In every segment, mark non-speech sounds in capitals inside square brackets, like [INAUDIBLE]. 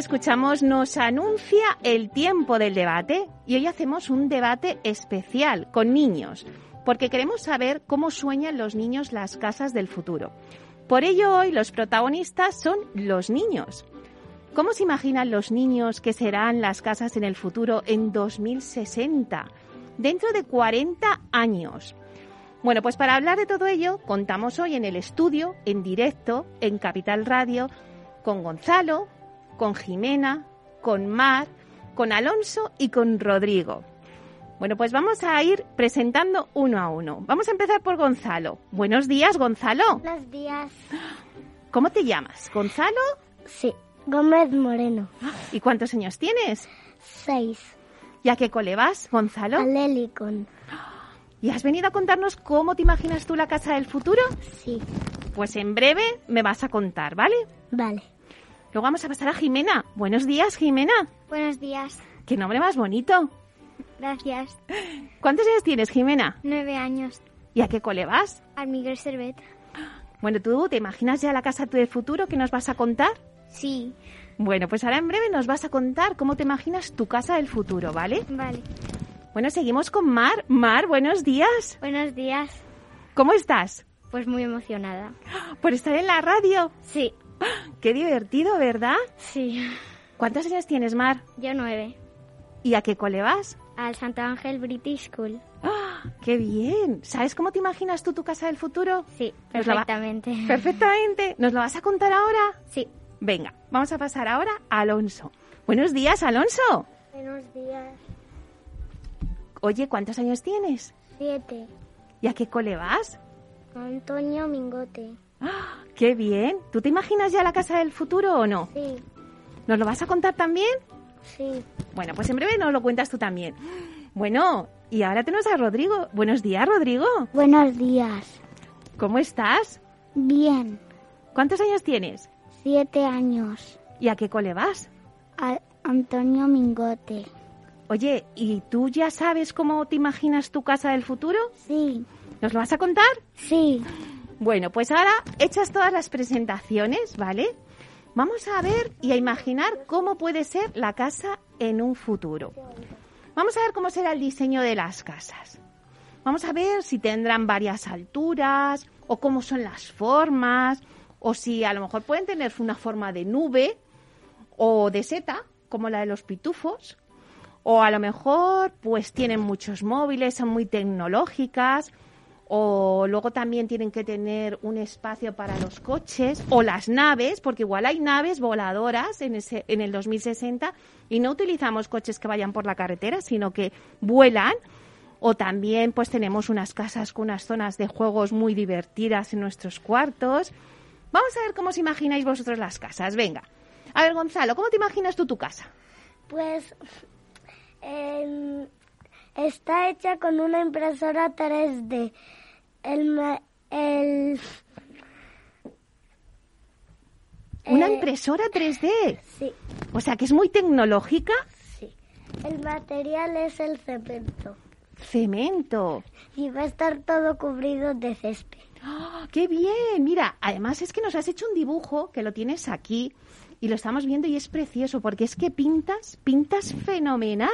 Escuchamos nos anuncia el tiempo del debate y hoy hacemos un debate especial con niños, porque queremos saber cómo sueñan los niños las casas del futuro. Por ello hoy los protagonistas son los niños. ¿Cómo se imaginan los niños que serán las casas en el futuro en 2060, dentro de 40 años? Bueno, pues para hablar de todo ello, contamos hoy en el estudio, en directo, en Capital Radio, con Gonzalo, con Jimena, con Mar, con Alonso y con Rodrigo. Bueno, pues vamos a ir presentando uno a uno. Vamos a empezar por Gonzalo. Buenos días, Gonzalo. Buenos días. ¿Cómo te llamas? ¿Gonzalo? Sí, Gómez Moreno. ¿Y cuántos años tienes? Seis. ¿Y a qué cole vas, Gonzalo? Al Helicon. ¿Y has venido a contarnos cómo te imaginas tú la casa del futuro? Sí. Pues en breve me vas a contar, ¿vale? Vale. Luego vamos a pasar a Jimena. Buenos días, Jimena. Buenos días. ¿Qué nombre más bonito? Gracias. ¿Cuántos años tienes, Jimena? Nueve años. ¿Y a qué cole vas? Al Miguel Servet. Bueno, ¿tú te imaginas ya la casa del futuro que nos vas a contar? Sí. Bueno, pues ahora en breve nos vas a contar cómo te imaginas tu casa del futuro, ¿vale? Vale. Bueno, seguimos con Mar. Mar, buenos días. Buenos días. ¿Cómo estás? Pues muy emocionada. [GASPS] ¿Por estar en la radio? Sí. Qué divertido, ¿verdad? Sí. ¿Cuántos años tienes, Mar? Yo nueve. ¿Y a qué cole vas? Al Santo Ángel British School. ¡Ah! ¡Qué bien! ¿Sabes cómo te imaginas tú tu casa del futuro? Sí, Nos la va- perfectamente. Perfectamente. ¿Nos lo vas a contar ahora? Sí. Venga, vamos a pasar ahora a Alonso. Buenos días, Alonso. Buenos días. Oye, ¿cuántos años tienes? Siete. ¿Y a qué cole vas? Antonio Mingote. ¡Ah! ¡Qué bien! ¿Tú te imaginas ya la casa del futuro o no? Sí. ¿Nos lo vas a contar también? Sí. Bueno, pues en breve nos lo cuentas tú también. Bueno, y ahora tenemos a Rodrigo. Buenos días, Rodrigo. Buenos días. ¿Cómo estás? Bien. ¿Cuántos años tienes? Siete años. ¿Y a qué cole vas? Al Antonio Mingote. Oye, ¿y tú ya sabes cómo te imaginas tu casa del futuro? Sí. ¿Nos lo vas a contar? Sí. Bueno, pues ahora hechas todas las presentaciones, ¿vale? Vamos a ver y a imaginar cómo puede ser la casa en un futuro. Vamos a ver cómo será el diseño de las casas. Vamos a ver si tendrán varias alturas o cómo son las formas o si a lo mejor pueden tener una forma de nube o de seta, como la de los pitufos, o a lo mejor pues tienen muchos móviles, son muy tecnológicas, o luego también tienen que tener un espacio para los coches o las naves, porque igual hay naves voladoras en, ese, en el 2060 y no utilizamos coches que vayan por la carretera, sino que vuelan. O también pues tenemos unas casas con unas zonas de juegos muy divertidas en nuestros cuartos. Vamos a ver cómo os imagináis vosotros las casas. Venga. A ver, Gonzalo, ¿cómo te imaginas tú tu casa? Pues em, está hecha con una impresora 3D. El, el, Una Eh, impresora 3D. sí, O sea, que es muy tecnológica. sí. El material es el cemento Cemento. y va a estar todo cubrido de césped. ¡Ah, ¡Qué bien! Mira, además es que nos has hecho un dibujo que lo tienes aquí y lo estamos viendo y es precioso porque es que pintas, pintas fenomenal.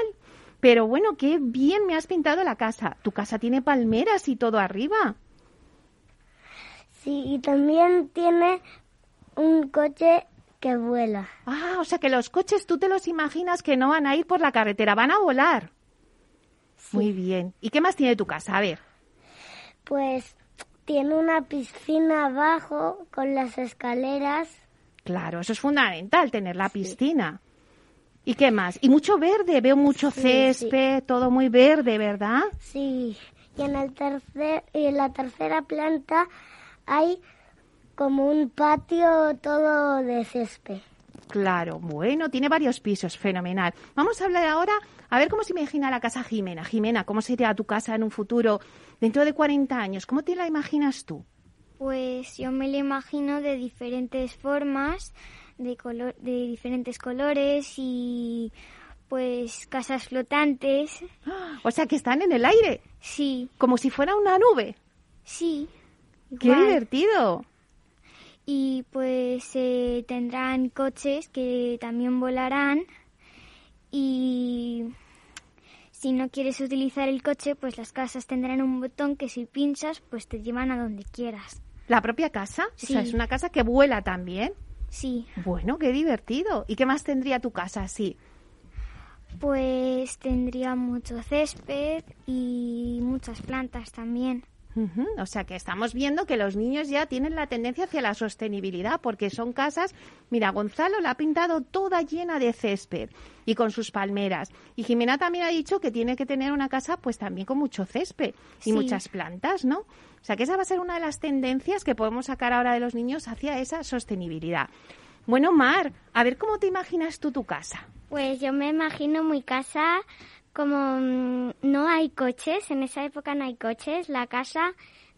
Pero bueno, qué bien me has pintado la casa. Tu casa tiene palmeras y todo arriba. Sí, y también tiene un coche que vuela. Ah, o sea que los coches tú te los imaginas que no van a ir por la carretera, van a volar. Muy bien. ¿Y qué más tiene tu casa? A ver. Pues tiene una piscina abajo con las escaleras. Claro, eso es fundamental, tener la piscina. ¿Y qué más? Y mucho verde, veo mucho Sí, césped, todo muy verde, ¿verdad? Sí. Y en, el tercer, y en la tercera planta hay como un patio todo de césped. Claro, bueno, tiene varios pisos, fenomenal. Vamos a hablar ahora, a ver cómo se imagina la casa Jimena. Jimena, ¿cómo sería tu casa en un futuro dentro de 40 años? ¿Cómo te la imaginas tú? Pues yo me lo imagino de diferentes formas, de, color, de diferentes colores y pues casas flotantes. [GASPS] O sea, que están en el aire, Sí, como si fuera una nube. sí. ¡Qué igual. divertido! Y pues eh, tendrán coches que también volarán y si no quieres utilizar el coche, pues las casas tendrán un botón que si pinchas, pues te llevan a donde quieras. ¿La propia casa? O sea, Sí. es una casa que vuela también. Sí, Bueno, qué divertido. ¿Y qué más tendría tu casa así? pues tendría mucho césped y muchas plantas también. Ujú, O sea que estamos viendo que los niños ya tienen la tendencia hacia la sostenibilidad porque son casas, mira, Gonzalo la ha pintado toda llena de césped y con sus palmeras. Y Jimena también ha dicho que tiene que tener una casa pues también con mucho césped y Sí. muchas plantas, ¿no? O sea que esa va a ser una de las tendencias que podemos sacar ahora de los niños hacia esa sostenibilidad. Bueno, Mar, a ver cómo te imaginas tú tu casa. Pues yo me imagino mi casa como mm, no hay coches, en esa época no hay coches, la casa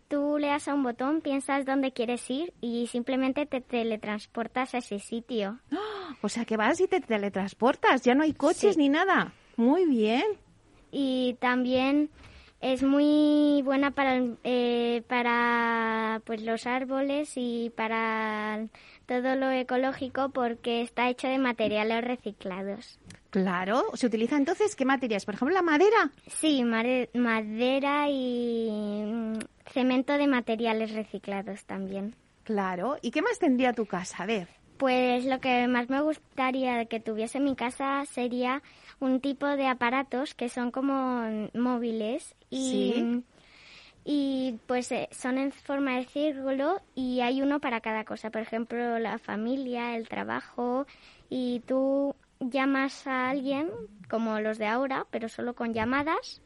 tú le das a un botón, piensas dónde quieres ir y simplemente te teletransportas a ese sitio. O sea que vas y te teletransportas, ya no hay coches Sí. ni nada. Muy bien. Y también es muy buena para, eh, para pues los árboles y para todo lo ecológico porque está hecho de materiales reciclados. Claro, se utiliza entonces qué materias, por ejemplo, la madera. Sí, madera y mm, cemento de materiales reciclados también. Claro, ¿y qué más tendría tu casa? A ver. Pues lo que más me gustaría que tuviese mi casa sería un tipo de aparatos que son como móviles y, Sí. y pues eh, son en forma de círculo y hay uno para cada cosa. Por ejemplo, la familia, el trabajo y tú llamas a alguien como los de ahora, pero solo con llamadas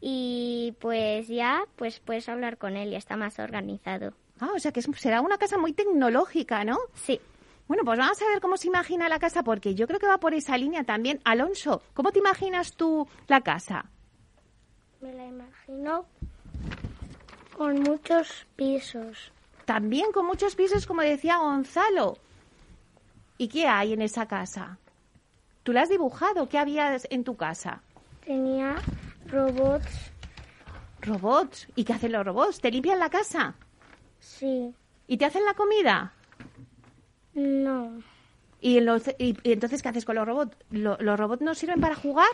y pues ya pues puedes hablar con él y está más organizado. Ah, o sea que será una casa muy tecnológica, ¿no? Sí. Bueno, pues vamos a ver cómo se imagina la casa, porque yo creo que va por esa línea también. Alonso, ¿cómo te imaginas tú la casa? Me la imagino con muchos pisos. También con muchos pisos, como decía Gonzalo. ¿Y qué hay en esa casa? ¿Tú la has dibujado? ¿Qué había en tu casa? Tenía robots, Robots. ¿Y qué hacen los robots? ¿Te limpian la casa? sí, ¿Y te hacen la comida? No, ¿Y, los- y- y entonces qué haces con los robots? ¿Lo- ¿Los robots no sirven para jugar?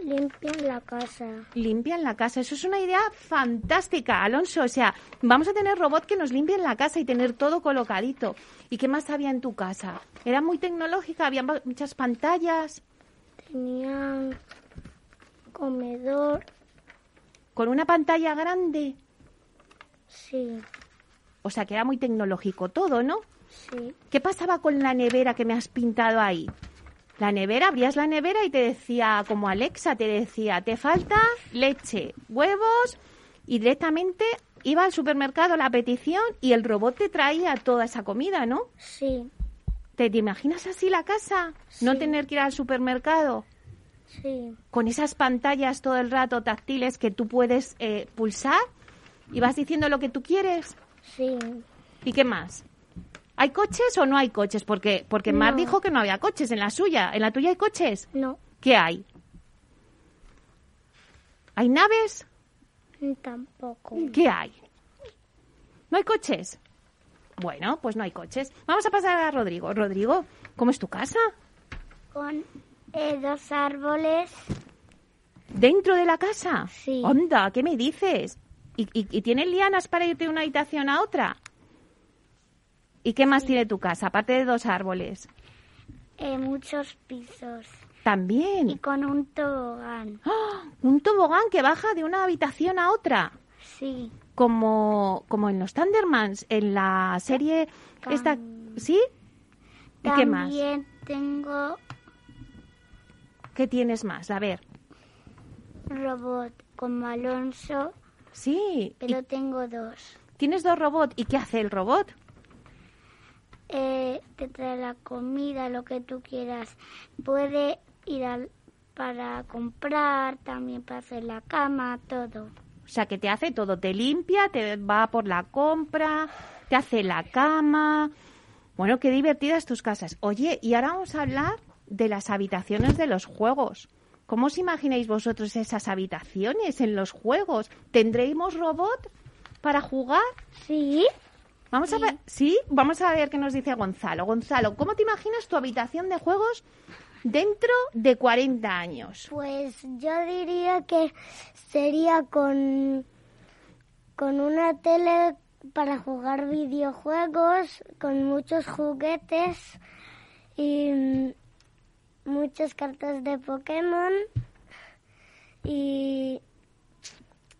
limpian la casa. Limpian la casa. Eso es una idea fantástica, Alonso. O sea, vamos a tener robots que nos limpien la casa y tener todo colocadito. ¿Y qué más había en tu casa? Era muy tecnológica, había muchas pantallas, Tenía comedor, con una pantalla grande. sí, O sea, que era muy tecnológico todo, ¿no? Sí, ¿Qué pasaba con la nevera que me has pintado ahí? La nevera, abrías la nevera y te decía, como Alexa, te decía, te falta leche, huevos, y directamente iba al supermercado la petición y el robot te traía toda esa comida, ¿no? sí, ¿Te, te imaginas así la casa? No tener que ir al supermercado sí, con esas pantallas todo el rato táctiles que tú puedes eh, pulsar y vas diciendo lo que tú quieres. sí, ¿Y qué más? ¿Hay coches o no hay coches? Porque, porque Mar dijo que no había coches en la suya. ¿En la tuya hay coches? no, ¿Qué hay? ¿Hay naves? tampoco. ¿Qué hay? ¿No hay coches? Bueno, pues no hay coches. Vamos a pasar a Rodrigo. Rodrigo, ¿cómo es tu casa? Con eh, dos árboles, ¿Dentro de la casa? Sí. Onda, ¿qué me dices? ¿Y, y, y tienes lianas para irte de una habitación a otra? ¿Y qué más tiene tu casa, aparte de dos árboles? eh, muchos pisos También. y con un tobogán, ¡Ah! Un tobogán que baja de una habitación a otra. sí, Como, como en los Thundermans, en la serie esta... ¿Sí? ¿Y qué más? También tengo ¿qué tienes más? A ver. Robot como Alonso, Sí. pero ¿y tengo dos. ¿Tienes dos robots? ¿Y qué hace el robot? Eh, te trae la comida, lo que tú quieras. Puede ir al, para comprar, también para hacer la cama, todo. O sea, que te hace todo, te limpia, te va por la compra, te hace la cama. Bueno, qué divertidas tus casas. Oye, y ahora vamos a hablar de las habitaciones de los juegos. ¿Cómo os imagináis vosotros esas habitaciones en los juegos? ¿Tendremos robot para jugar? Sí. Vamos a ver, sí, vamos a ver qué nos dice Gonzalo. Gonzalo, ¿cómo te imaginas tu habitación de juegos dentro de 40 años? Pues yo diría que sería con, con una tele para jugar videojuegos, con muchos juguetes y muchas cartas de Pokémon y,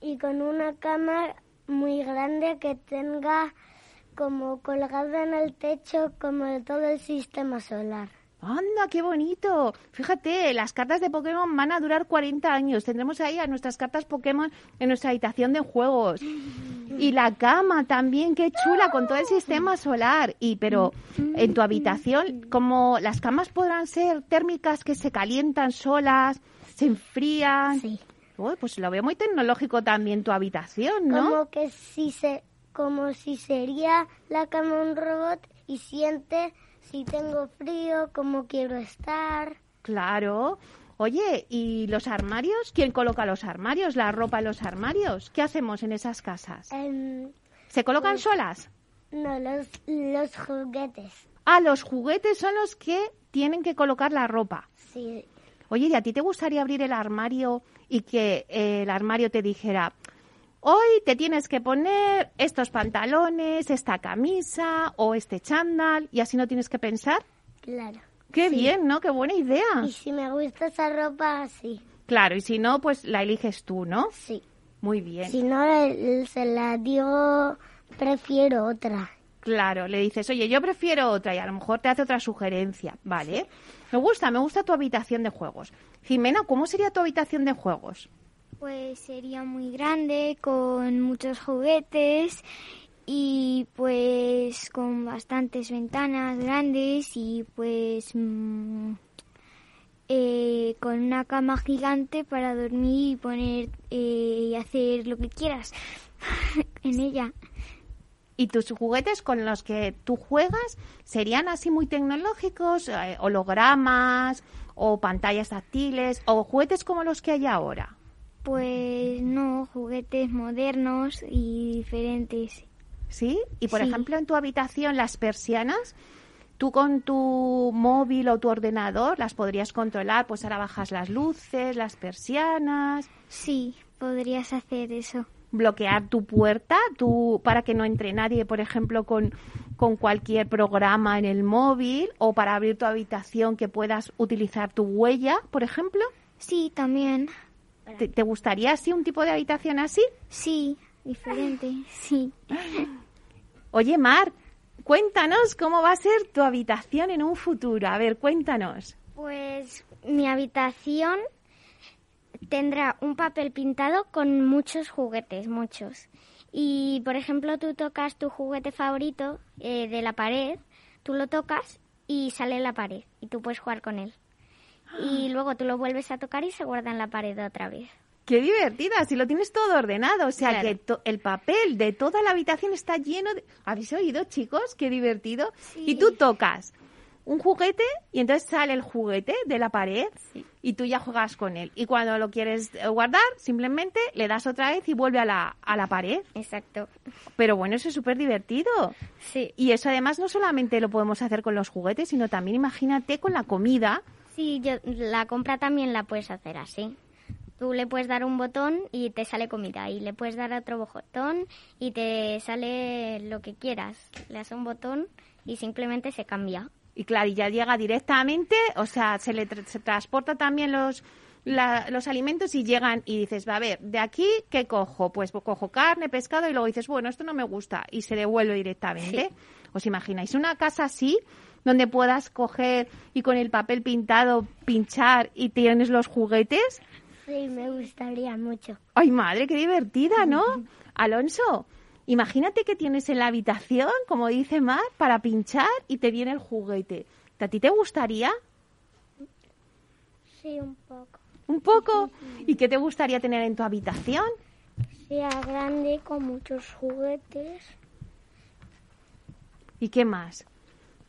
y con una cama muy grande que tenga como colgada en el techo como todo el sistema solar. ¡Anda, qué bonito! Fíjate, las cartas de Pokémon van a durar 40 años. Tendremos ahí a nuestras cartas Pokémon en nuestra habitación de juegos. [LAUGHS] Y la cama también, qué chula, con todo el sistema solar. Y pero en tu habitación, como las camas podrán ser térmicas que se calientan solas, se enfrían. Sí. Uy, pues lo veo muy tecnológico también tu habitación, ¿no? Como que si se, como si sería la cama un robot y siente si tengo frío, cómo quiero estar. Claro. Oye, ¿y los armarios? ¿Quién coloca los armarios? ¿La ropa en los armarios? ¿Qué hacemos en esas casas? Em, ¿Se colocan pues- solas? no, los, los juguetes. Ah, los juguetes son los que tienen que colocar la ropa. Sí, Oye, ¿y a ti te gustaría abrir el armario y que eh, el armario te dijera, hoy te tienes que poner estos pantalones, esta camisa o este chándal y así no tienes que pensar? claro. Qué Sí. bien, ¿no? Qué buena idea. Y si me gusta esa ropa, sí, Claro, y si no, pues la eliges tú, ¿no? sí. Muy bien. Si no, se la digo, prefiero otra. Claro, le dices, oye, yo prefiero otra y a lo mejor te hace otra sugerencia, ¿vale? Me gusta, me gusta tu habitación de juegos. Jimena, ¿cómo sería tu habitación de juegos? Pues sería muy grande, con muchos juguetes y pues con bastantes ventanas grandes y pues mm, eh, con una cama gigante para dormir y poner eh, y hacer lo que quieras [LAUGHS] en ella. ¿Y tus juguetes con los que tú juegas serían así muy tecnológicos, eh, hologramas o pantallas táctiles o juguetes como los que hay ahora? Pues no, juguetes modernos y diferentes. ¿Sí? Y por Sí. ejemplo, en tu habitación las persianas, tú con tu móvil o tu ordenador las podrías controlar, pues ahora bajas las luces, las persianas, Sí, podrías hacer eso. bloquear tu puerta tú, para que no entre nadie, por ejemplo, con, con cualquier programa en el móvil o para abrir tu habitación que puedas utilizar tu huella, por ejemplo. Sí, también. ¿Te, te gustaría así un tipo de habitación así? Sí, diferente, sí. Oye, Mar, cuéntanos cómo va a ser tu habitación en un futuro. A ver, cuéntanos. Pues mi habitación tendrá un papel pintado con muchos juguetes, muchos. Y, por ejemplo, tú tocas tu juguete favorito eh, de la pared, tú lo tocas y sale la pared y tú puedes jugar con él. Y luego tú lo vuelves a tocar y se guarda en la pared otra vez. Qué divertida, si lo tienes todo ordenado. O sea, Claro. que to- el papel de toda la habitación está lleno de... ¿Habéis oído, chicos? Qué divertido. Y tú tocas un juguete y entonces sale el juguete de la pared y tú ya juegas con él. Y cuando lo quieres eh, guardar, simplemente le das otra vez y vuelve a la, a la pared. Exacto. Pero bueno, eso es súper divertido. Sí. Y eso además no solamente lo podemos hacer con los juguetes, sino también imagínate con la comida. Sí, yo, la compra también la puedes hacer así. Tú le puedes dar un botón y te sale comida. Y le puedes dar otro botón y te sale lo que quieras. Le das un botón y simplemente se cambia. Y claro, y ya llega directamente, o sea, se le tra- se transporta también los, la- los alimentos y llegan y dices, va a ver, de aquí, ¿qué cojo? Pues cojo carne, pescado y luego dices, bueno, esto no me gusta y se devuelve directamente. ¿Os imagináis una casa así? Donde puedas coger y con el papel pintado pinchar y tienes los juguetes? Sí, me gustaría mucho. Ay, madre, qué divertida, ¿no? Alonso, imagínate que tienes en la habitación, como dice Mar, para pinchar y te viene el juguete. ¿A ti te gustaría? Sí, un poco. ¿Un poco? ¿Y qué te gustaría tener en tu habitación? Sea grande con muchos juguetes. ¿Y qué más?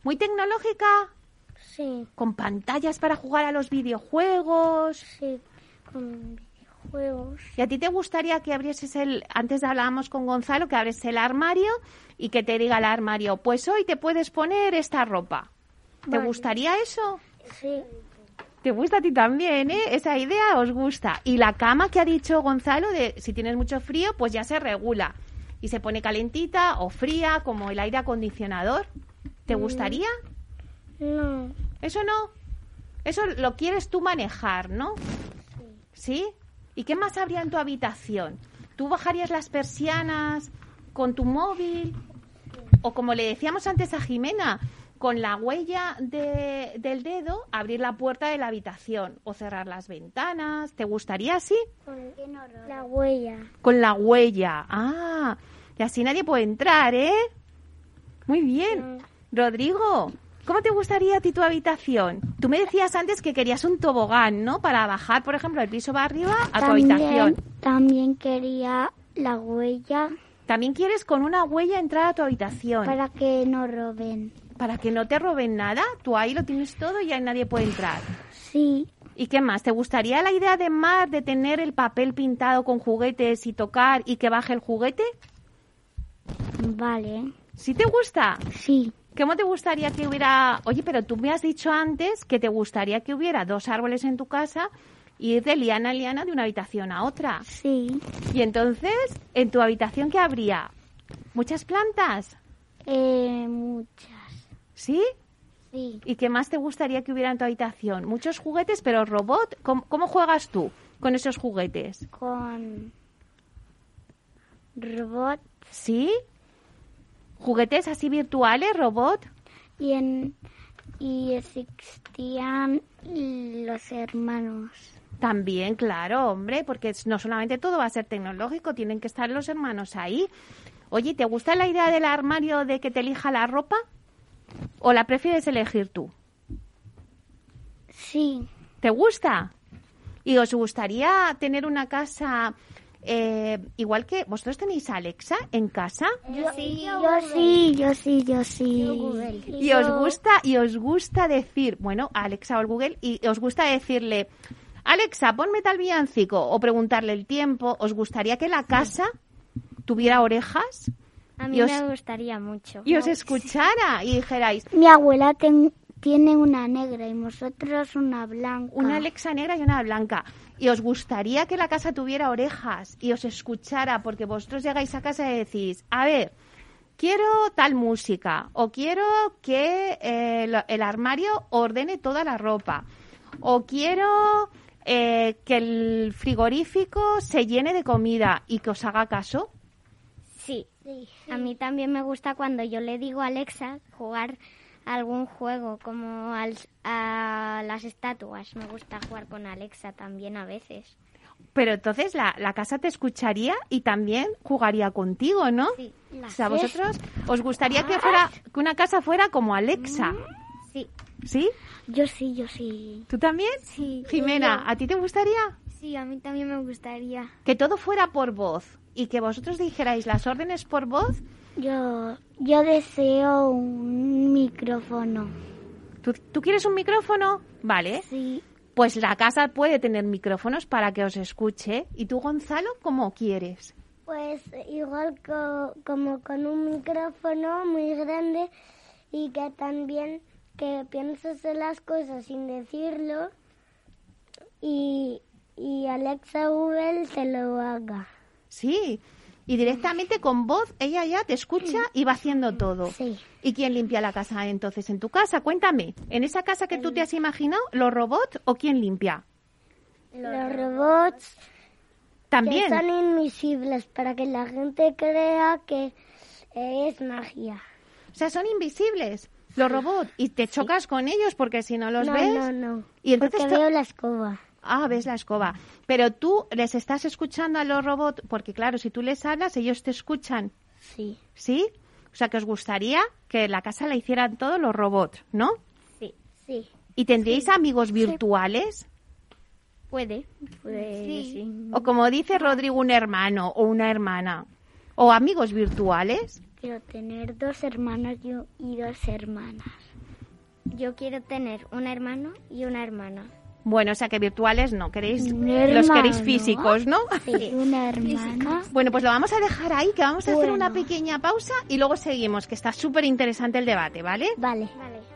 ¿Muy tecnológica? Sí, ¿Con pantallas para jugar a los videojuegos? sí, con videojuegos. ¿Y a ti te gustaría que abrieses el... Antes hablábamos con Gonzalo, que abres el armario y que te diga el armario, pues hoy te puedes poner esta ropa. ¿Te Vale. gustaría eso? Sí, Te gusta a ti también, ¿eh? Esa idea os gusta. Y la cama que ha dicho Gonzalo, de si tienes mucho frío, pues ya se regula. Y se pone calentita o fría, como el aire acondicionador. ¿Te gustaría? no, Eso no. Eso lo quieres tú manejar, ¿no? ¿Sí? ¿Y qué más habría en tu habitación? ¿Tú bajarías las persianas con tu móvil? O como le decíamos antes a Jimena, con la huella de- del dedo, abrir la puerta de la habitación o cerrar las ventanas. ¿Te gustaría así? la huella. Con la huella. Ah, y así nadie puede entrar, ¿eh? Muy bien. Rodrigo, ¿cómo te gustaría a ti tu habitación? Tú me decías antes que querías un tobogán, ¿no? Para bajar, por ejemplo, del piso para arriba a tu habitación. también quería la huella También quieres con una huella entrar a tu habitación. para que no roben. Para que no te roben nada. Tú ahí lo tienes todo y ahí nadie puede entrar. Sí, ¿Y qué más? ¿Te gustaría la idea de Mar de tener el papel pintado con juguetes y tocar y que baje el juguete? vale. ¿Sí te gusta? Sí, ¿Cómo te gustaría que hubiera... Oye, pero tú me has dicho antes que te gustaría que hubiera dos árboles en tu casa y ir de liana a liana de una habitación a otra. sí. Y entonces, ¿en tu habitación qué habría? ¿Muchas plantas? Eh, muchas. ¿Sí? Sí. ¿Y qué más te gustaría que hubiera en tu habitación? Muchos juguetes, pero robot. ¿Cómo, cómo juegas tú con esos juguetes? Con robot ¿Sí? ¿Juguetes así virtuales, robot? y en y existían los hermanos. También, claro, hombre, porque no solamente todo va a ser tecnológico, tienen que estar los hermanos ahí. Oye, ¿te gusta la idea del armario de que te elija la ropa? ¿O la prefieres elegir tú? Sí, ¿Te gusta? ¿Y os gustaría tener una casa eh, igual que vosotros tenéis a Alexa en casa? yo sí, yo sí, yo sí, yo sí. Y os gusta y os gusta decir, bueno, a Alexa o al Google y os gusta decirle, Alexa, ponme tal villancico o preguntarle el tiempo. ¿Os gustaría que la casa tuviera orejas A mí os- me gustaría mucho. y os escuchara y dijerais, Mi abuela ten- tiene una negra y vosotros una blanca. una Alexa negra y una blanca? Y os gustaría que la casa tuviera orejas y os escuchara porque vosotros llegáis a casa y decís, a ver, quiero tal música o quiero que eh, el armario ordene toda la ropa o quiero eh, que el frigorífico se llene de comida y que os haga caso. Sí. A mí también me gusta cuando yo le digo a Alexa jugar algún juego como al- a las estatuas. Me gusta jugar con Alexa también a veces. Pero entonces la, la casa te escucharía y también jugaría contigo, ¿no? Sí. O sea, vosotros os gustaría que fuera que una casa fuera como Alexa, Sí. ¿sí? Yo sí, yo sí. ¿Tú también? Sí. Jimena, ¿a ti te gustaría Sí, a mí también me gustaría. que todo fuera por voz y que vosotros dijerais las órdenes por voz? Yo, yo deseo un micrófono. ¿Tú, tú quieres un micrófono? Vale. Sí, Pues la casa puede tener micrófonos para que os escuche. ¿Y tú, Gonzalo, cómo quieres? Pues igual co- como con un micrófono muy grande y que también que pienses en las cosas sin decirlo y, y Alexa Google te lo haga. Sí. Y directamente con voz ella ya te escucha y va haciendo todo. Sí. ¿Y quién limpia la casa entonces en tu casa? Cuéntame. ¿En esa casa que tú te has imaginado, los robots o quién limpia? Los robots También. que son invisibles para que la gente crea que es magia. O sea, son invisibles. los robots y te chocas con ellos porque si no los no, ves no, no. y entonces Porque veo la escoba. ah ves la escoba pero tú les estás escuchando a los robots porque claro si tú les hablas ellos te escuchan Sí. sí o sea que os gustaría que la casa la hicieran todos los robots no Sí. Sí. y tendríais amigos virtuales Puede, puede, sí. o como dice Rodrigo un hermano o una hermana o amigos virtuales Quiero tener dos hermanos y dos hermanas. Yo quiero tener un hermano y una hermana. Bueno o sea que virtuales no queréis los queréis físicos no Sí. Una hermana. Bueno, pues lo vamos a dejar ahí, que vamos a hacer una pequeña pausa y luego seguimos, que está súper interesante el debate, ¿vale? Vale. Vale.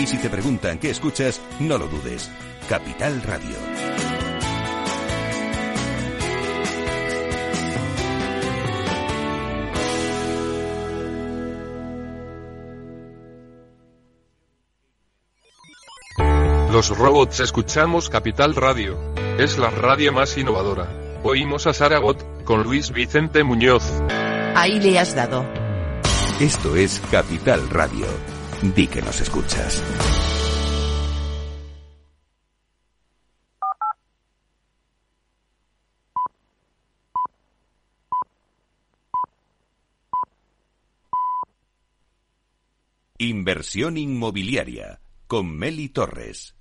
Y si te preguntan qué escuchas, no lo dudes. Capital Radio. Los robots escuchamos Capital Radio. Es la radio más innovadora. Oímos a Saragot, con Luis Vicente Muñoz. Ahí le has dado. Esto es Capital Radio. Di que nos escuchas. Inversión inmobiliaria con Meli Torres.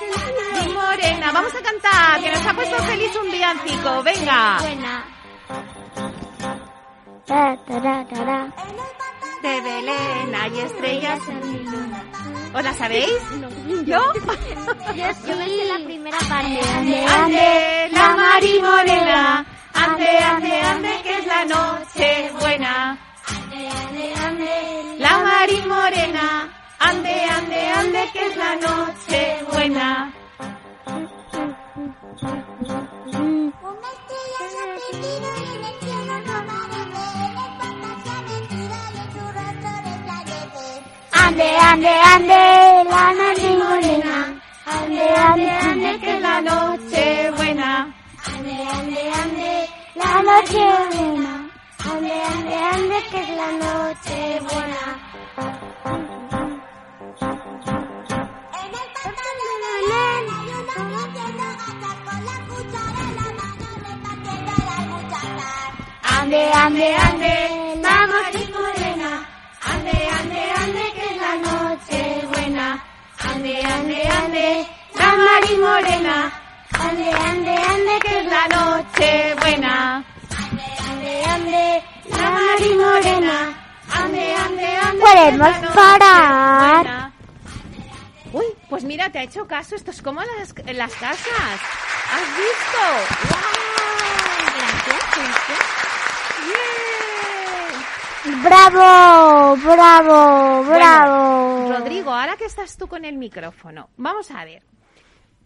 Mi morena, vamos a cantar, que nos ha puesto feliz un villancico. Venga. De Belén hay estrellas en mi luna. ¿Os la sabéis? ¿Yo? Yo me sé la primera parte. Ande, Ande, la Mari Morena. Ande, ande, ande, que es la noche buena. ande, ande, La Mari Morena. Ande, ande, ande, que es la noche buena. Ande, ande, ande, la noche morena. Ande, ande, ande, que Que la noche buena. Ande, ande, ande, la noche buena. Ande, ande, ande, que es la noche buena. Ande, ande, ande, la noche morena. Ande, ande, ande, que es la noche buena. Ande, ande, ande, la Mari Morena. Ande, ande, ande, que es la noche buena. Ande, ande, la Mari Morena. Ande, ande, ande. Podemos que es la noche parar. buena. Uy, pues mira, te ha hecho caso. Esto es como las, las casas. ¿Has visto? ¡Guau! Gracias, Bien. Bravo, bravo, bravo. Bueno, Rodrigo, ahora que estás tú con el micrófono, vamos a ver.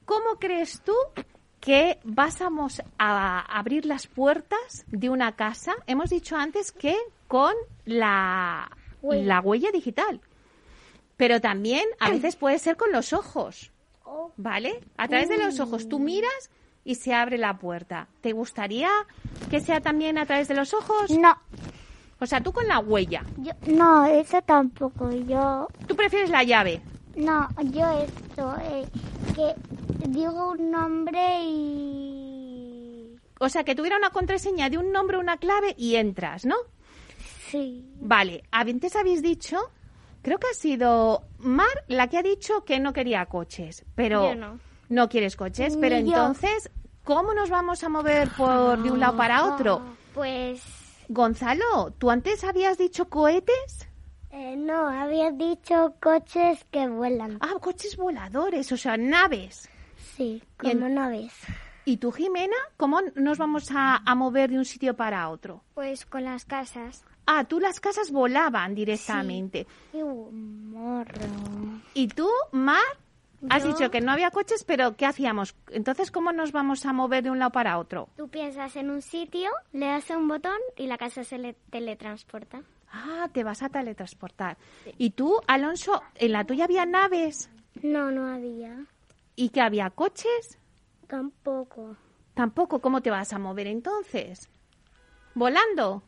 ¿Cómo crees tú que vamos a abrir las puertas de una casa? Hemos dicho antes que con la, Huella. la huella digital. Pero también a [CLEARS THROAT] veces puede ser con los ojos. Oh. ¿Vale? A través de los ojos tú miras y se abre la puerta. ¿Te gustaría que sea también a través de los ojos? No, O sea, tú con la huella. yo, no, eso tampoco. Yo, Tú prefieres la llave. no, yo esto, eh, que digo un nombre y... O sea, que tuviera una contraseña de un nombre, una clave y entras, ¿no? Sí. Vale, antes habéis dicho, creo que ha sido Mar la que ha dicho que no quería coches, pero Yo no. No quieres coches, pero Ni yo. entonces, ¿cómo nos vamos a mover por de un lado para otro? Pues Gonzalo, ¿tú antes habías dicho cohetes? Eh, no, había dicho coches que vuelan. Ah, coches voladores, o sea, naves. Sí, en- como naves. ¿Y tú, Jimena, cómo nos vamos a, a mover de un sitio para otro? Pues con las casas. Ah, tú las casas volaban directamente. ¡Qué morro! ¿Y tú, Mar? Has dicho que no había coches, pero ¿qué hacíamos? Entonces, ¿cómo nos vamos a mover de un lado para otro? tú piensas en un sitio, le das a un botón y la casa se le teletransporta. Ah, te vas a teletransportar. ¿Y tú, Alonso, en la tuya había naves? No, no había. ¿Y que había coches? Tampoco. Tampoco. ¿Cómo te vas a mover entonces? ¿Volando?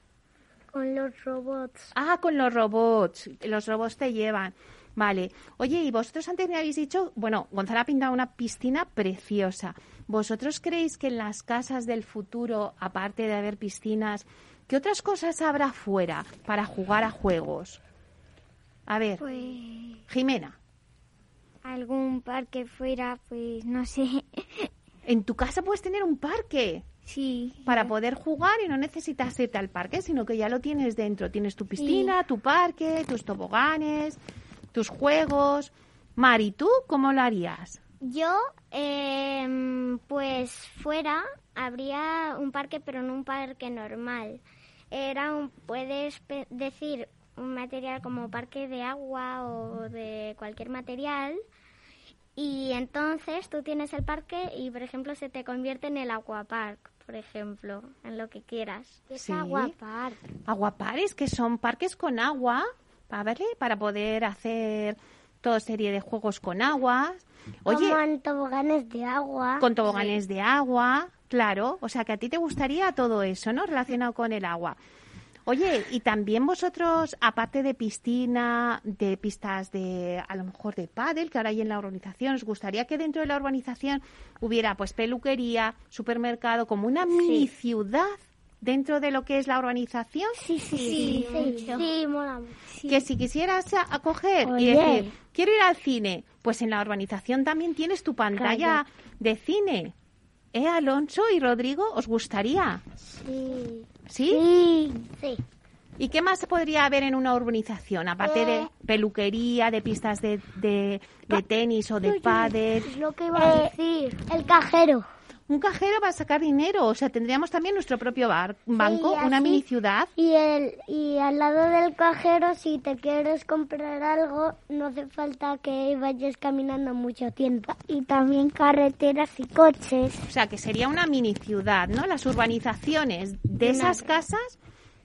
Con los robots. Ah, con los robots. Los robots te llevan. Vale. Oye, y vosotros antes me habéis dicho, bueno, Gonzalo ha pintado una piscina preciosa. ¿Vosotros creéis que en las casas del futuro, aparte de haber piscinas, qué otras cosas habrá fuera para jugar a juegos? A ver, Pues Jimena, algún parque fuera, pues no sé. en tu casa puedes tener un parque Sí. para poder jugar y no necesitas irte al parque, sino que ya lo tienes dentro. Tienes tu piscina, tu parque, tus toboganes, tus juegos. Mari, ¿tú cómo lo harías? Yo, em, pues fuera habría un parque, pero no un parque normal. Era un, puedes decir un material como parque de agua o de cualquier material. Y entonces tú tienes el parque y, por ejemplo, se te convierte en el aquapark, por ejemplo, en lo que quieras. Es Sí. aguapar. Aguapares, que son parques con agua, ¿vale? Para poder hacer toda serie de juegos con agua. Oye, Como en toboganes de agua. con toboganes de agua, claro. O sea, que a ti te gustaría todo eso, ¿no? Relacionado con el agua. Oye, y también vosotros, aparte de piscina, de pistas de, a lo mejor de pádel, que ahora hay en la urbanización, ¿os gustaría que dentro de la urbanización hubiera pues peluquería, supermercado, como una mini ciudad dentro de lo que es la urbanización? Sí, sí, sí, sí, sí, mola mucho. Que si quisieras a- acoger y decir, quiero ir al cine, pues en la urbanización también tienes tu pantalla de cine. ¿Eh, Alonso y Rodrigo? ¿Os gustaría? Sí. ¿Sí? Sí. Sí. ¿Y qué más podría haber en una urbanización? Aparte de Eh. peluquería, de pistas de, de, de tenis o de pádel. Es lo que iba a decir. El cajero. Un cajero va a sacar dinero. O sea, tendríamos también nuestro propio bar, banco, Sí, una así. mini ciudad. Y, el, y al lado del cajero, si te quieres comprar algo, no hace falta que vayas caminando mucho tiempo. Y también carreteras y coches. O sea, que sería una mini ciudad, ¿no? Las urbanizaciones de esas casas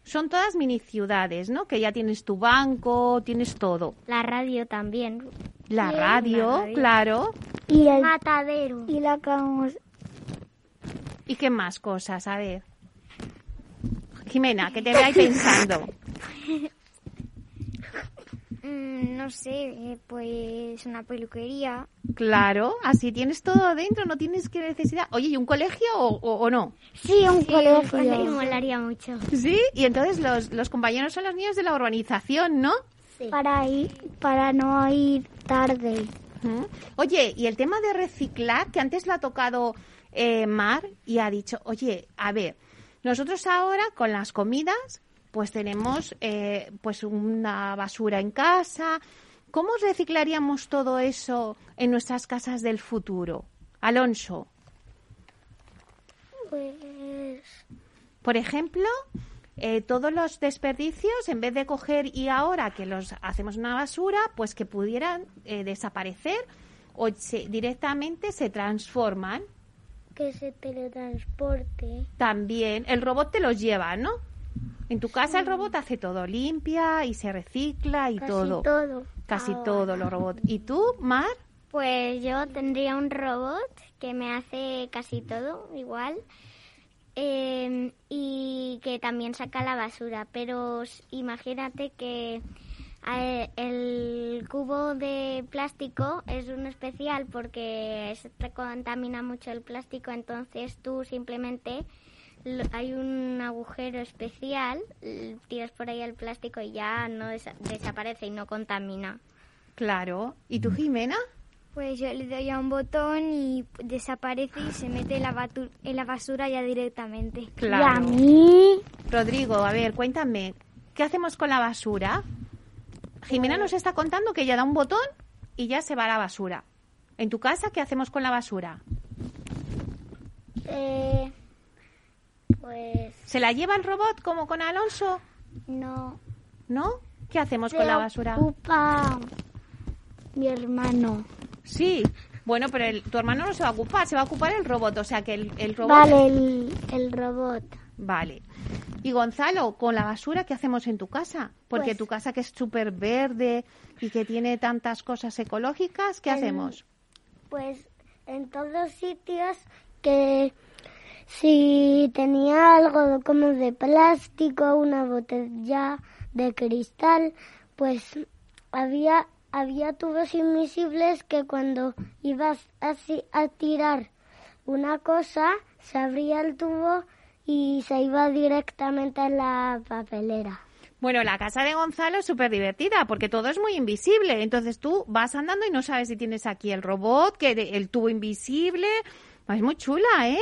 son todas mini ciudades, ¿no? Que ya tienes tu banco, tienes todo. La radio también. La Sí, radio, la radio. claro. Y el matadero. Y la. ¿Y qué más cosas? A ver. Jimena, que te veáis pensando. [LAUGHS] Mm, no sé, eh, pues una peluquería. Claro, así tienes todo dentro, no tienes que necesidad. Oye, ¿y un colegio o, o- o no? Sí, un colegio. colegio molaría mucho. Sí, y entonces los, los compañeros son los niños de la urbanización, ¿no? Para ir, para no ir tarde. Oye, y el tema de reciclar, que antes lo ha tocado eh, Mar y ha dicho, oye, a ver, nosotros ahora con las comidas, pues tenemos eh, pues una basura en casa. ¿Cómo reciclaríamos todo eso en nuestras casas del futuro? Alonso, Pues por ejemplo, eh, todos los desperdicios, en vez de coger y ahora que los hacemos una basura, pues que pudieran eh, desaparecer o se- directamente se transforman. Que se teletransporte. También el robot te los lleva, ¿no? En tu casa el robot hace todo, limpia y se recicla y Casi todo. todo. Casi Ahora. todo los robots. ¿Y tú, Mar? Pues yo tendría un robot que me hace casi todo igual eh, y que también saca la basura. Pero imagínate que el cubo de plástico es un especial porque se contamina mucho el plástico, entonces tú simplemente lo- hay un agujero especial, tiras por ahí el plástico y ya no desa- desaparece y no contamina. Claro. ¿Y tú, Jimena? Pues yo le doy a un botón y desaparece y se mete en la, batu- en la basura ya directamente. Claro. mí? Rodrigo, a ver, cuéntame, ¿qué hacemos con la basura? Jimena nos está contando que ella da un botón y ya se va a la basura. En tu casa, ¿qué hacemos con la basura? Eh, pues ¿Se la lleva el robot como con Alonso? no. ¿No? ¿Qué hacemos con la basura? Ocupa mi hermano. Sí. Bueno, pero el- tu hermano no se va a ocupar, se va a ocupar el robot. O sea que el, el robot. Vale, el, el robot. Vale. Y Gonzalo, con la basura, ¿qué hacemos en tu casa? Porque Pues- tu casa que es súper verde y que tiene tantas cosas ecológicas, ¿qué En- hacemos? Pues en todos sitios que si tenía algo como de plástico, una botella de cristal, pues había había tubos invisibles que cuando ibas así a tirar una cosa, se abría el tubo y se iba directamente a la papelera. Bueno, la casa de Gonzalo es súper divertida porque todo es muy invisible. Entonces tú vas andando y no sabes si tienes aquí el robot, que el tubo invisible. Es muy chula, ¿eh?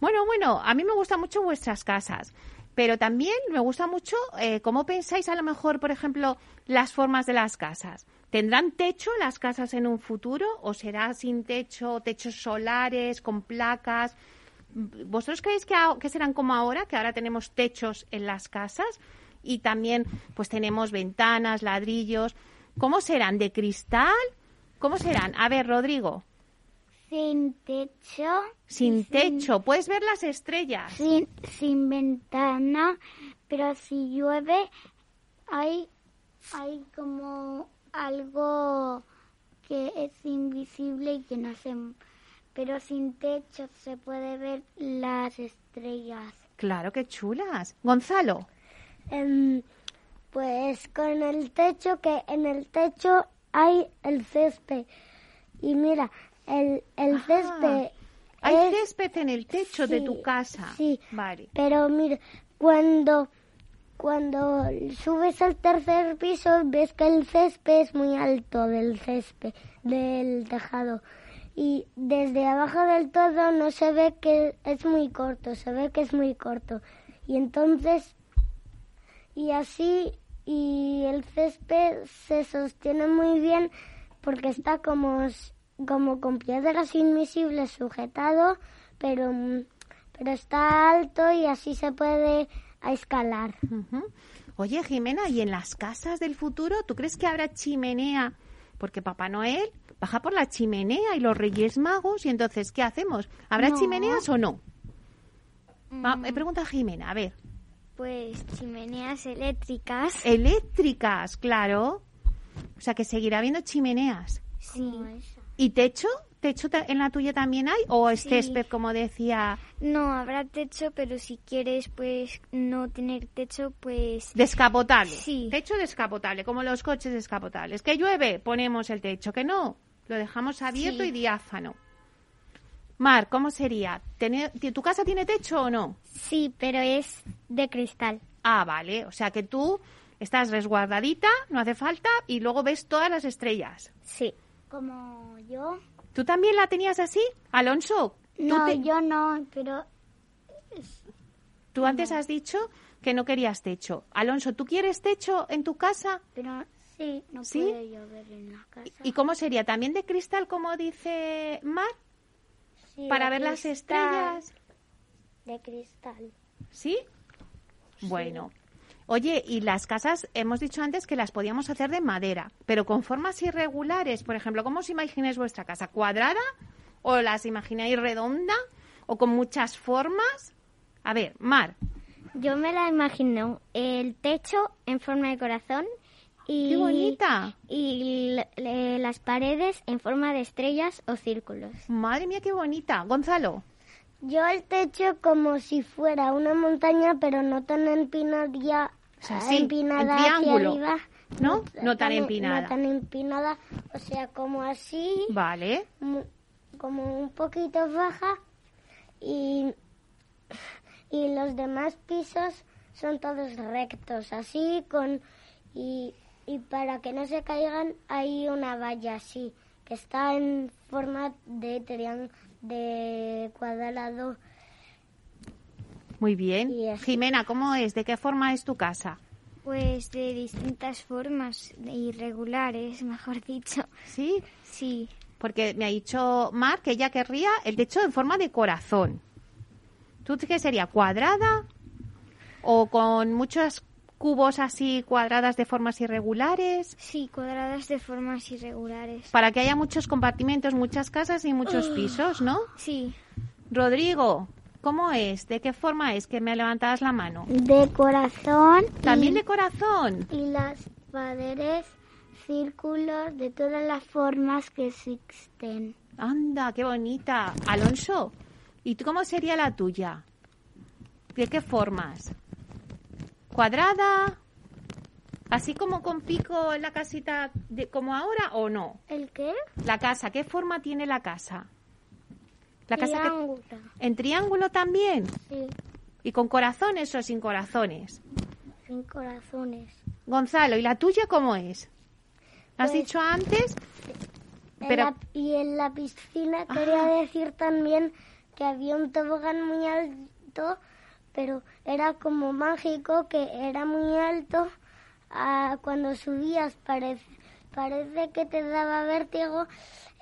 Bueno, bueno, a mí me gustan mucho vuestras casas. Pero también me gusta mucho eh, cómo pensáis a lo mejor, por ejemplo, las formas de las casas. ¿Tendrán techo las casas en un futuro o será sin techo, techos solares, con placas? ¿Vosotros creéis que, serán como ahora, que ahora tenemos techos en las casas y también pues tenemos ventanas, ladrillos? ¿Cómo serán? ¿De cristal? ¿Cómo serán? A ver, Rodrigo, Sin techo, sin techo, puedes ver las estrellas. sin, sin ventana, pero si llueve hay, hay como algo que es invisible y que no se... Pero sin techo se puede ver las estrellas. Claro, qué chulas. Gonzalo, Em, pues con el techo, que en el techo hay el césped. Y mira, el, el Ah, césped Hay es- césped en el techo de tu casa. Sí, Vale. pero mira, cuando, cuando subes al tercer piso ves que el césped es muy alto del césped, del tejado. Y desde abajo del todo no se ve que es muy corto, se ve que es muy corto. Y entonces, y así, y el césped se sostiene muy bien porque está como, como con piedras invisibles sujetado, pero, pero está alto y así se puede escalar. Oye, Jimena, ¿y en las casas del futuro tú crees que habrá chimenea? Porque Papá Noel baja por la chimenea y los Reyes Magos, y entonces, ¿qué hacemos? ¿Habrá No. chimeneas o no? Va, Mm. me pregunta Jimena, a ver. Pues chimeneas eléctricas. Eléctricas, claro. O sea, que seguirá habiendo chimeneas. Sí. ¿Y techo? ¿Techo en la tuya también hay? ¿O es Sí. césped, como decía, No, habrá techo, pero si quieres pues no tener techo, pues... descapotable? Sí. Techo descapotable, como los coches descapotables. Que llueve, ponemos el techo. Que no, lo dejamos abierto Sí. y diáfano. Mar, ¿cómo sería? ¿Tener- ¿Tu casa tiene techo o no? Sí, pero es de cristal. Ah, vale. O sea que tú estás resguardadita, no hace falta, y luego ves todas las estrellas. Sí. Como yo. ¿Tú también la tenías así, Alonso? ¿Tú, No, te- yo no, pero tú antes has dicho que no querías techo. Alonso, ¿tú quieres techo en tu casa? pero sí, no ¿Sí? puede llover en la casa. ¿Y cómo sería? ¿También de cristal, como dice Mar? Sí, ¿Para ver las estrellas? De cristal. ¿Sí? Bueno. Oye, y las casas, hemos dicho antes que las podíamos hacer de madera, pero con formas irregulares. Por ejemplo, ¿cómo os imagináis vuestra casa? ¿Cuadrada? ¿O las imagináis redonda? ¿O con muchas formas? A ver, Mar, Yo me la imagino el techo en forma de corazón y, ¡qué bonita! y le- las paredes en forma de estrellas o círculos. Madre mía, qué bonita. Gonzalo, Yo el techo como si fuera una montaña, pero no tan empinada, O sea, sí, en empinada hacia triángulo, arriba. ¿no? No tan empinada. No tan empinada, o sea, como así, vale. como un poquito baja y, y los demás pisos son todos rectos, así con y, y para que no se caigan hay una valla así que está en forma de triángulo de cuadrado Muy bien. Jimena, ¿cómo es? ¿De qué forma es tu casa? Pues de distintas formas, irregulares, mejor dicho. ¿Sí? Sí. Porque me ha dicho Mar que ella querría el techo en forma de corazón. ¿Tú qué sería? ¿Cuadrada? ¿O con muchos cubos así cuadradas de formas irregulares? Sí, cuadradas de formas irregulares. Para que haya muchos compartimentos, muchas casas y muchos pisos, ¿no? Sí. Rodrigo, ¿cómo es? ¿De qué forma es? Que me levantabas la mano. de corazón También y, de corazón. y las paredes círculos de todas las formas que existen. Anda, qué bonita. Alonso, ¿y tú cómo sería la tuya? ¿De qué formas? ¿Cuadrada? ¿Así como con pico en la casita de, como ahora o no? ¿El qué? La casa, ¿qué forma tiene la casa? La casa que- Triángulo. en triángulo también. Sí, ¿Y con corazones o sin corazones? sin corazones. Gonzalo, ¿y la tuya cómo es? ¿Has Pues- dicho antes? En Pero- la- y en la piscina Ah. quería decir también que había un tobogán muy alto, pero era como mágico, que era muy alto. Ah, cuando subías parece, parece que te daba vértigo,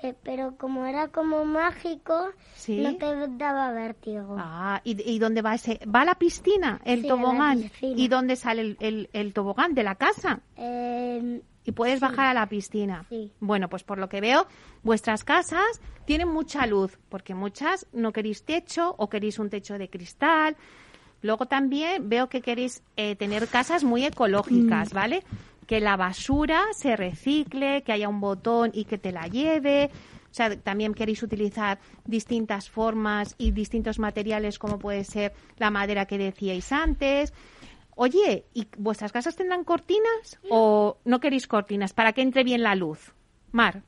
eh, pero como era como mágico, Sí. no te daba vértigo. Ah, ¿y, y dónde va ese? ¿Va a la piscina, el Sí, tobogán? piscina. ¿Y dónde sale el, el- el tobogán? ¿De la casa? Eh, Y puedes bajar a la piscina. Sí. Bueno, pues por lo que veo, vuestras casas tienen mucha luz, porque muchas no queréis techo o queréis un techo de cristal. Luego también veo que queréis eh, tener casas muy ecológicas, ¿vale? Que la basura se recicle, que haya un botón y que te la lleve. O sea, también queréis utilizar distintas formas y distintos materiales, como puede ser la madera que decíais antes Oye, ¿y vuestras casas tendrán cortinas o no queréis cortinas para que entre bien la luz? Mar.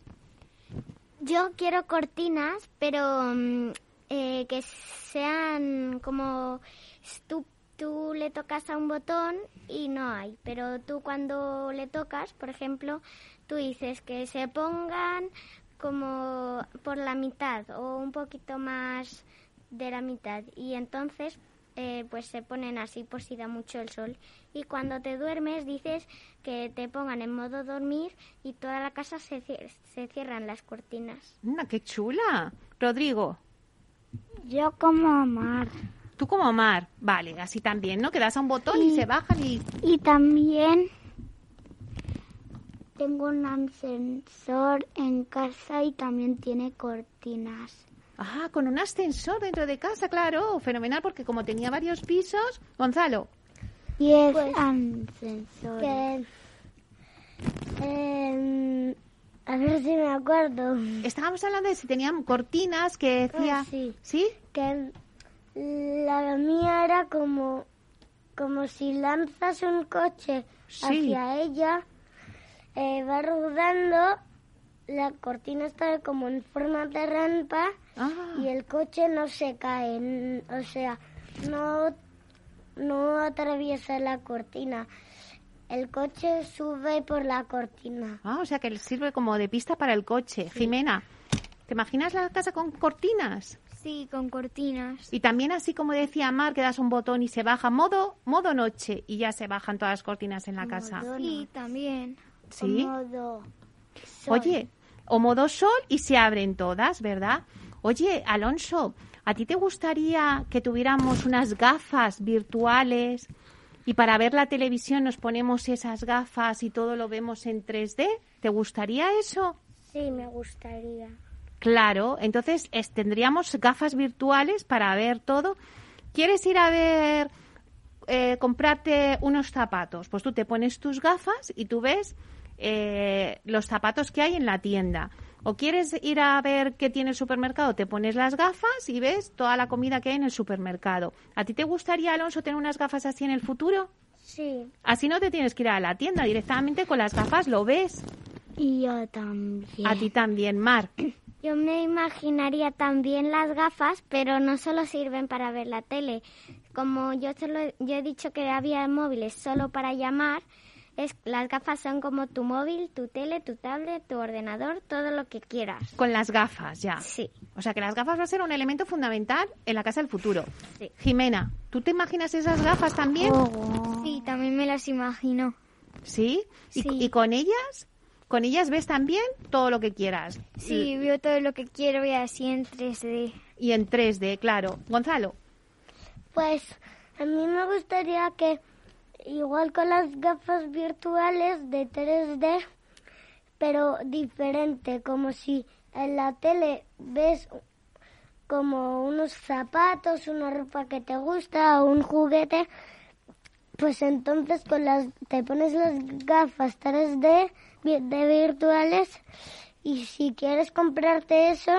Yo quiero cortinas, pero mm, eh, que sean como tú, tú le tocas a un botón y no hay, pero tú cuando le tocas, por ejemplo, tú dices que se pongan como por la mitad o un poquito más de la mitad y entonces eh, pues se ponen así por si da mucho el sol. Y cuando te duermes dices que te pongan en modo dormir y toda la casa se, cier- se cierran las cortinas. ¡Una, qué chula! Rodrigo. Yo como Mar. Tú como Mar. Vale, así también, ¿no? Que das a un botón y, Y- se bajan y... Y también tengo un ascensor en casa y también tiene cortinas. Ah, con un ascensor dentro de casa, claro. Fenomenal, porque como tenía varios pisos... Gonzalo. Y es ascensor. Que, em, a ver si me acuerdo. Estábamos hablando de si tenían cortinas que decía... Ah, sí. ¿Sí? Que la mía era como, como si lanzas un coche Sí. hacia ella, eh, va rodando, la cortina está como en forma de rampa Ah. y el coche no se cae, o sea, no, no atraviesa la cortina. El coche sube por la cortina. Ah, o sea que le sirve como de pista para el coche. Jimena, ¿te imaginas la casa con cortinas? Sí, con cortinas. Y también así como decía Mar, que das un botón y se baja modo, modo noche y ya se bajan todas las cortinas en la casa. Sí, también. ¿Sí? Modo Oye, o modo sol y se abren todas, ¿verdad? Oye, Alonso, ¿a ti te gustaría que tuviéramos unas gafas virtuales y para ver la televisión nos ponemos esas gafas y todo lo vemos en 3D? ¿Te gustaría eso? Sí, me gustaría. Claro, entonces es- tendríamos gafas virtuales para ver todo. ¿Quieres ir a ver, eh, comprarte unos zapatos? Pues tú te pones tus gafas y tú ves eh, los zapatos que hay en la tienda. ¿O quieres ir a ver qué tiene el supermercado? Te pones las gafas y ves toda la comida que hay en el supermercado. ¿A ti te gustaría, Alonso, tener unas gafas así en el futuro? Sí. Así no te tienes que ir a la tienda, directamente con las gafas lo ves. Y yo también. A ti también, Mar. Yo me imaginaría también las gafas, pero no solo sirven para ver la tele. Como yo, solo, yo he dicho que había móviles solo para llamar, es, las gafas son como tu móvil, tu tele, tu tablet, tu ordenador, todo lo que quieras. Con las gafas, ya. Sí. O sea que las gafas va a ser un elemento fundamental en la casa del futuro. Sí. Jimena, ¿tú te imaginas esas gafas también? Sí, también me las imagino. ¿Sí? ¿Y, Sí. y con ellas? ¿Con ellas ves también todo lo que quieras? Sí, veo todo lo que quiero y así en 3D. Y en 3D, claro. Gonzalo. Pues a mí me gustaría que, igual con las gafas virtuales de 3D, pero diferente, como si en la tele ves como unos zapatos, una ropa que te gusta o un juguete, pues entonces con las te pones las gafas 3D vi- de virtuales y si quieres comprarte eso,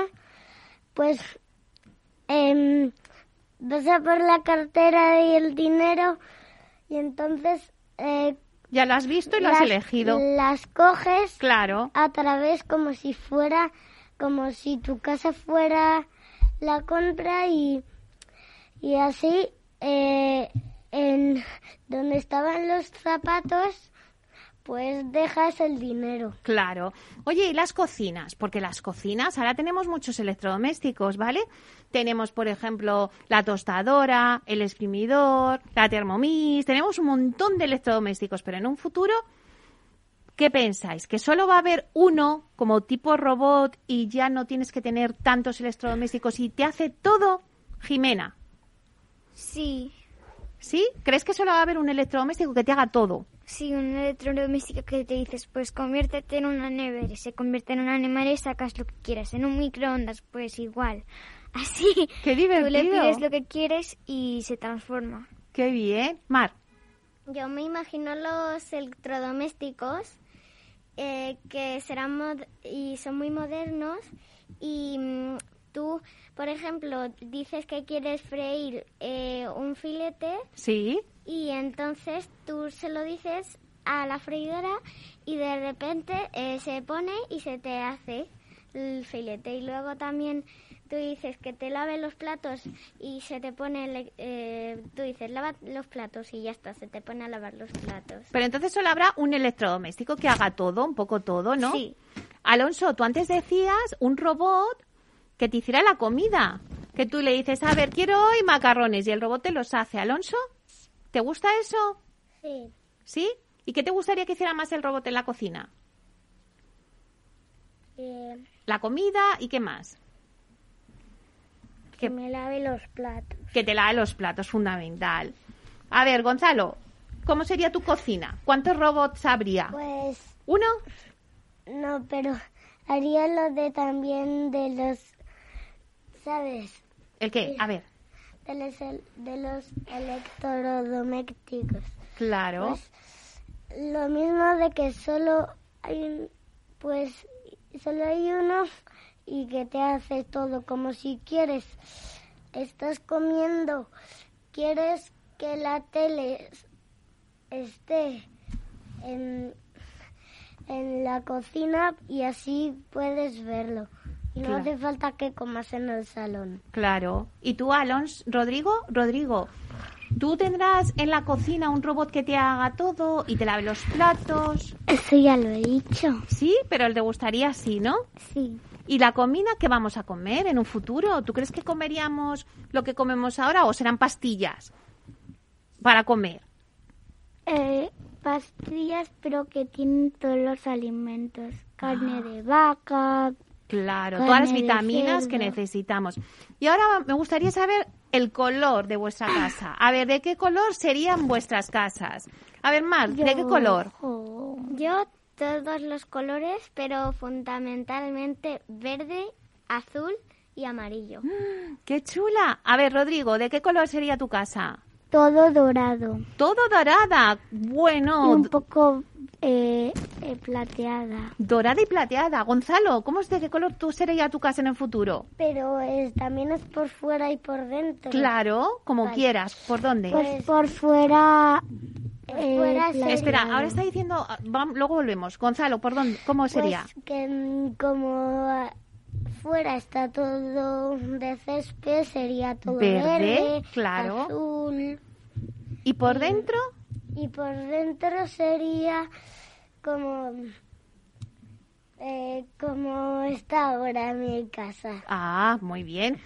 pues em, vas a por la cartera y el dinero y entonces eh, Ya lo has visto y lo has las- elegido. Las coges Claro. a través como si fuera, como si tu casa fuera la compra y, y así eh, en donde estaban los zapatos pues dejas el dinero. Claro. Oye, ¿y las cocinas? Porque las cocinas, ahora tenemos muchos electrodomésticos, ¿vale? Tenemos, por ejemplo, la tostadora, el exprimidor, la Thermomix, tenemos un montón de electrodomésticos, pero en un futuro, ¿qué pensáis? ¿Que solo va a haber uno como tipo robot y ya no tienes que tener tantos electrodomésticos y te hace todo? Jimena, Sí, ¿sí? ¿Crees que solo va a haber un electrodoméstico que te haga todo? Sí, un electrodoméstico que te dices, pues conviértete en una nevera, y se convierte en una nevera y sacas lo que quieras. En un microondas, pues igual. [LAUGHS] Así, ¡Qué tú le pides lo que quieres y se transforma. ¡Qué bien! Mar, Yo me imagino los electrodomésticos eh, que serán mod- y son muy modernos y mm, tú, por ejemplo, dices que quieres freír eh, un filete ¿sí? Y entonces tú se lo dices a la freidora y de repente eh, se pone y se te hace el filete. Y luego también tú dices que te lave los platos y se te pone, el- eh, tú dices lava los platos y ya está, se te pone a lavar los platos. Pero entonces solo habrá un electrodoméstico que haga todo, un poco todo, ¿no? Sí. Alonso, tú antes decías un robot que te hiciera la comida. Que tú le dices, a ver, quiero hoy macarrones y el robot te los hace. Alonso, ¿te gusta eso? Sí. ¿Sí? ¿Y qué te gustaría que hiciera más el robot en la cocina? Eh, La comida y qué más. que me lave los platos. Que te lave los platos, fundamental. A ver, Gonzalo, ¿cómo sería tu cocina? ¿Cuántos robots habría? Pues ¿Uno? no, pero haría lo de también de los, ¿sabes? ¿El qué? A ver, De los, de los electrodomésticos. claro. Pues lo mismo de que solo hay un, pues solo hay uno y que te hace todo como si quieres estás comiendo quieres que la tele es- esté en, en la cocina y así puedes verlo y no Claro. hace falta que comas en el salón Claro. ¿Y tú, Alonso? Rodrigo, Rodrigo, tú tendrás en la cocina un robot que te haga todo y te lave los platos. eso ya lo he dicho Sí, pero te gustaría así, ¿no? sí ¿Y la comida qué vamos a comer en un futuro? ¿Tú crees que comeríamos lo que comemos ahora o serán pastillas para comer? Eh, pastillas, pero que tienen todos los alimentos. Carne de vaca. Claro, todas las vitaminas que necesitamos. Y ahora me gustaría saber el color de vuestra casa. A ver, ¿de qué color serían vuestras casas? A ver, Mar, ¿de qué color? Yo todos los colores, pero fundamentalmente verde, azul y amarillo. [GASPS] ¡Qué chula! A ver, Rodrigo, ¿de qué color sería tu casa? Todo dorado. Todo dorada. Bueno, Y un poco eh, eh, plateada. dorada y plateada. Gonzalo, ¿cómo es de qué color tú sería tu casa en el futuro? Pero es- también es por fuera y por dentro. Claro, como Vale. quieras. ¿Por dónde? Pues por fuera. eh, fuera. Espera, ahora está diciendo, ah, vam- luego volvemos. Gonzalo, ¿por dónde? ¿Cómo sería? Pues que mm, como ah, fuera está todo de césped, sería todo Verde, verde, claro. azul. ¿Y por dentro? Y por dentro sería como eh, como está ahora mi casa. Ah, muy bien.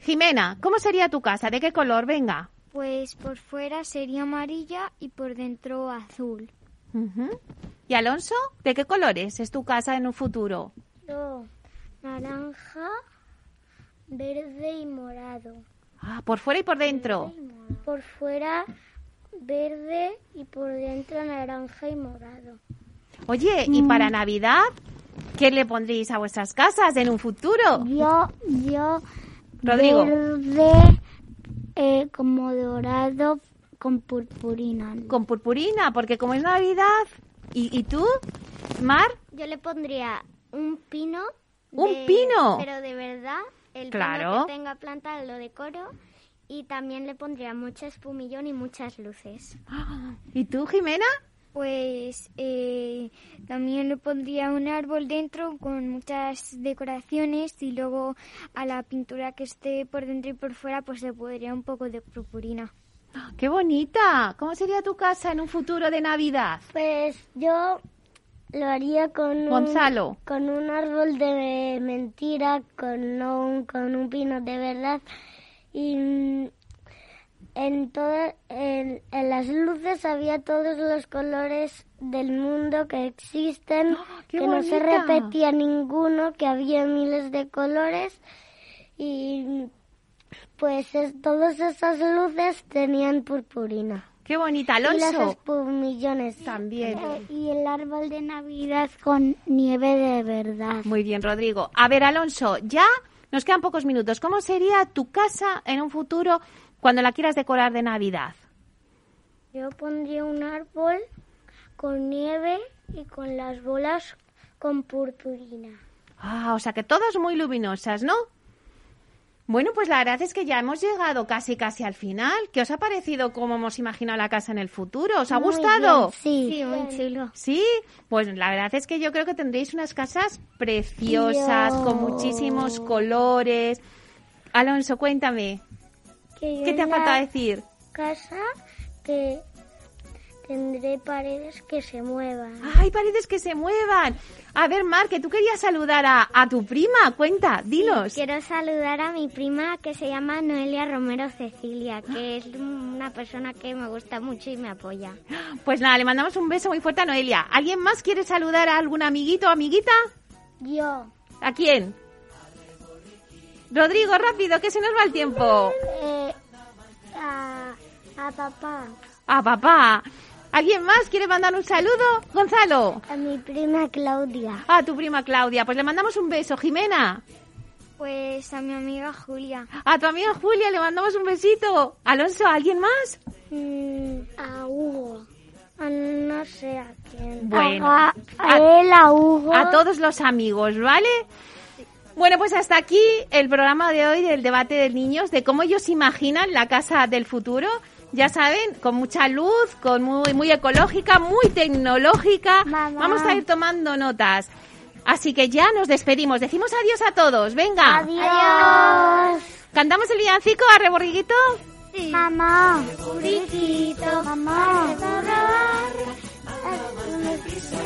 Jimena, ¿cómo sería tu casa? ¿De qué color? Venga. Pues por fuera sería amarilla y por dentro azul. ¿Y Alonso? ¿De qué colores es tu casa en un futuro? Naranja, verde y morado. Ah, por fuera y por dentro. Por fuera verde y por dentro naranja y morado. Oye, ¿y Mm. para Navidad? ¿Qué le pondréis a vuestras casas en un futuro? Yo, yo, Rodrigo. verde eh, como dorado con purpurina. Con purpurina, porque como es Navidad. ¿Y, y tú, Mar? Yo le pondría un pino. ¡Un de- pino! Pero de verdad, el Claro. pino que tenga planta lo decoro. Y también le pondría mucha espumillón y muchas luces. [GASPS] ¿Y tú, Jimena? Pues eh, también le pondría un árbol dentro con muchas decoraciones y luego a la pintura que esté por dentro y por fuera pues le pondría un poco de purpurina. ¡Qué bonita! ¿Cómo sería tu casa en un futuro de Navidad? Pues yo lo haría con un, con un árbol de mentira, con no un, con un pino de verdad. Y mm, en todas en, en las luces había todos los colores del mundo que existen, ¡Ah, que no se repetía ninguno, que había miles de colores. Y pues es- todas esas luces tenían purpurina. ¡Qué bonita! Y las Alonso. espumillones. También. Eh, y el árbol de Navidad con nieve de verdad. Muy bien, Rodrigo. A ver, Alonso, ya nos quedan pocos minutos. ¿Cómo sería tu casa en un futuro cuando la quieras decorar de Navidad? Yo pondría un árbol con nieve y con las bolas con purpurina. Ah, o sea que todas muy luminosas, ¿no? Bueno, pues la verdad es que ya hemos llegado casi casi al final. ¿Qué os ha parecido cómo hemos imaginado la casa en el futuro? ¿Os ha Muy gustado? bien, Sí, muy chulo. Sí, pues la verdad es que yo creo que tendréis unas casas preciosas, Dios. con muchísimos colores. Alonso, cuéntame, Que ¿qué te ha faltado decir? casa que tendré paredes que se muevan. ¡Ay, paredes que se muevan! A ver, Mar, que tú querías saludar a, a tu prima. Cuenta, dinos. Quiero saludar a mi prima que se llama Noelia Romero Cecilia, que es una persona que me gusta mucho y me apoya. Pues nada, le mandamos un beso muy fuerte a Noelia. ¿Alguien más quiere saludar a algún amiguito o amiguita? Yo. ¿A quién? Rodrigo, rápido, que se nos va el tiempo. Eh, a, a papá. A papá. ¿Alguien más quiere mandar un saludo? Gonzalo. A mi prima Claudia. A tu prima Claudia. Pues le mandamos un beso. Jimena. Pues a mi amiga Julia. A tu amiga Julia le mandamos un besito. Alonso, ¿alguien más? Mm, a Hugo. A no sé a quién. Bueno. A, a él, a Hugo. A todos los amigos, ¿vale? Bueno, pues hasta aquí el programa de hoy del debate de niños, de cómo ellos imaginan la casa del futuro. Ya saben, con mucha luz, con muy, muy ecológica, muy tecnológica. Vamos a ir tomando notas. Así que ya nos despedimos. Decimos adiós a todos. Venga. Adiós. ¿Cantamos el villancico a reborriguito? Mamá. Burriquito. Mamá.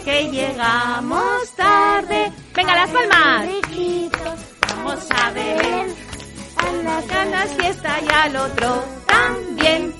Que llegamos tarde. Venga, las palmas. Vamos a ver. Anda, Ganas fiesta y al otro también.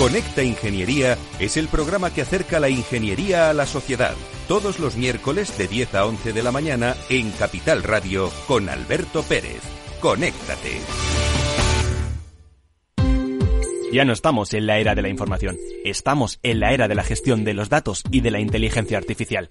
Conecta Ingeniería es el programa que acerca la ingeniería a la sociedad. Todos los miércoles de 10 a 11 de la mañana en Capital Radio con Alberto Pérez. Conéctate. Ya no estamos en la era de la información, estamos en la era de la gestión de los datos y de la inteligencia artificial.